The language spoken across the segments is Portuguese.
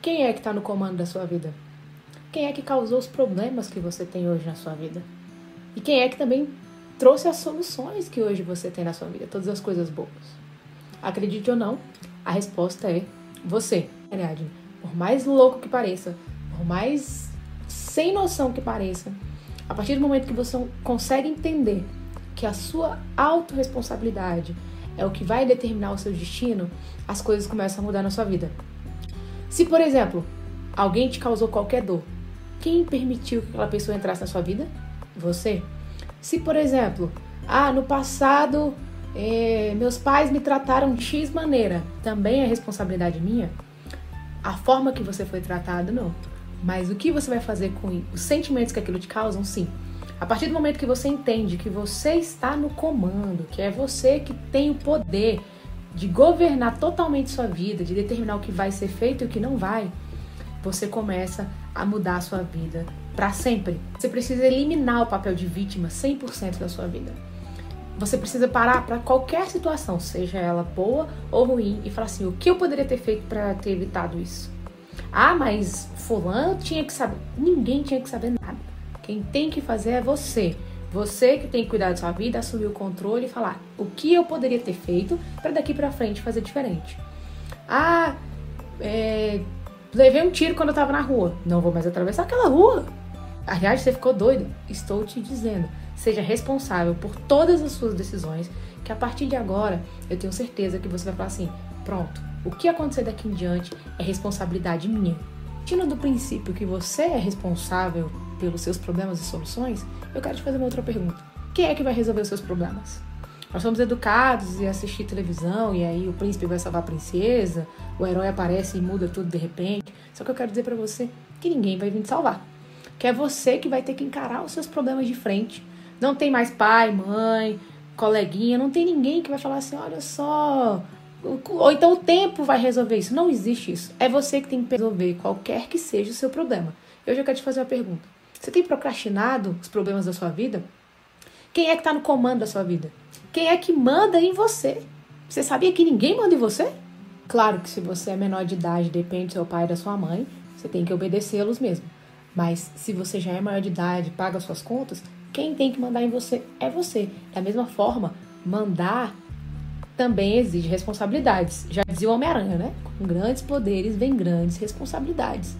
Quem é que está no comando da sua vida? Quem é que causou os problemas que você tem hoje na sua vida? E quem é que também trouxe as soluções que hoje você tem na sua vida, todas as coisas boas? Acredite ou não, a resposta é você. Ariadne, por mais louco que pareça, por mais sem noção que pareça, a partir do momento que você consegue entender que a sua autorresponsabilidade é o que vai determinar o seu destino, as coisas começam a mudar na sua vida. Se, por exemplo, alguém te causou qualquer dor, quem permitiu que aquela pessoa entrasse na sua vida? Você. Se, por exemplo, ah, no passado é, meus pais me trataram de X maneira, também é responsabilidade minha? A forma que você foi tratado, não. Mas o que você vai fazer com os sentimentos que aquilo te causam, sim. A partir do momento que você entende que você está no comando, que é você que tem o poder de governar totalmente sua vida, de determinar o que vai ser feito e o que não vai, você começa a mudar a sua vida para sempre. Você precisa eliminar o papel de vítima 100% da sua vida. Você precisa parar para qualquer situação, seja ela boa ou ruim, e falar assim: o que eu poderia ter feito para ter evitado isso? Ah, mas fulano tinha que saber. Ninguém tinha que saber nada. Quem tem que fazer é você. Você que tem que cuidar da sua vida, assumir o controle e falar o que eu poderia ter feito para daqui para frente fazer diferente. Ah, é, levei um tiro quando eu tava na rua. Não vou mais atravessar aquela rua. Aliás, você ficou doido? Estou te dizendo. Seja responsável por todas as suas decisões, que a partir de agora eu tenho certeza que você vai falar assim: pronto, o que acontecer daqui em diante é responsabilidade minha. Partindo do princípio que você é responsável pelos seus problemas e soluções, eu quero te fazer uma outra pergunta. Quem é que vai resolver os seus problemas? Nós somos educados e assistir televisão e aí o príncipe vai salvar a princesa, o herói aparece e muda tudo de repente. Só que eu quero dizer para você que ninguém vai vir te salvar. Que é você que vai ter que encarar os seus problemas de frente. Não tem mais pai, mãe, coleguinha, não tem ninguém que vai falar assim: olha só, ou então o tempo vai resolver isso. Não existe isso. É você que tem que resolver qualquer que seja o seu problema. Eu já quero te fazer uma pergunta. Você tem procrastinado os problemas da sua vida? Quem é que está no comando da sua vida? Quem é que manda em você? Você sabia que ninguém manda em você? Claro que se você é menor de idade, depende do seu pai e da sua mãe, você tem que obedecê-los mesmo. Mas se você já é maior de idade, paga suas contas, quem tem que mandar em você é você. Da mesma forma, mandar também exige responsabilidades. Já dizia o Homem-Aranha, né? Com grandes poderes vem grandes responsabilidades.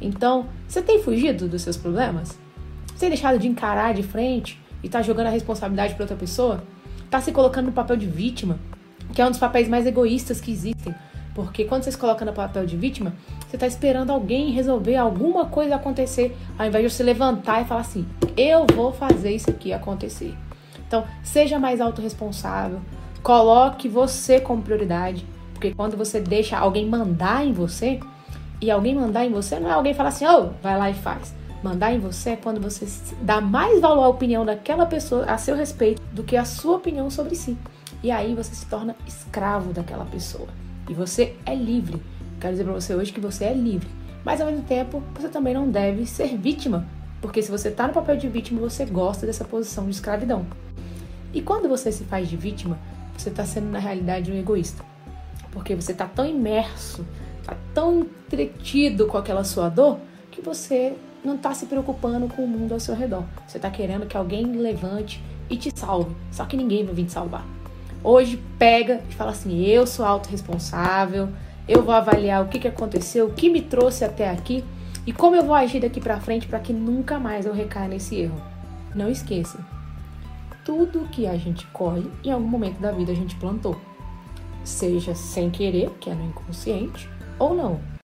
Então, você tem fugido dos seus problemas? Você tem deixado de encarar de frente e tá jogando a responsabilidade para outra pessoa? Tá se colocando no papel de vítima, que é um dos papéis mais egoístas que existem. Porque quando você se coloca no papel de vítima, você está esperando alguém resolver alguma coisa acontecer, ao invés de você levantar e falar assim: eu vou fazer isso aqui acontecer. Então, seja mais autorresponsável, Coloque você como prioridade, porque quando você deixa alguém mandar em você, e alguém mandar em você não é alguém falar assim, oh, vai lá e faz. Mandar em você é quando você dá mais valor à opinião daquela pessoa a seu respeito do que a sua opinião sobre si. E aí você se torna escravo daquela pessoa. E você é livre. Quero dizer para você hoje que você é livre. Mas ao mesmo tempo, você também não deve ser vítima. Porque se você está no papel de vítima, você gosta dessa posição de escravidão. E quando você se faz de vítima, você está sendo na realidade um egoísta. Porque você está tão imerso, tão entretido com aquela sua dor, que você não está se preocupando com o mundo ao seu redor. Você está querendo que alguém levante e te salve. Só que ninguém vai vir te salvar. Hoje pega e fala assim: eu sou autorresponsável, eu vou avaliar o que, que aconteceu, o que me trouxe até aqui e como eu vou agir daqui para frente para que nunca mais eu recaia nesse erro. Não esqueça, tudo que a gente colhe, em algum momento da vida a gente plantou. Seja sem querer, que é no inconsciente, ou não.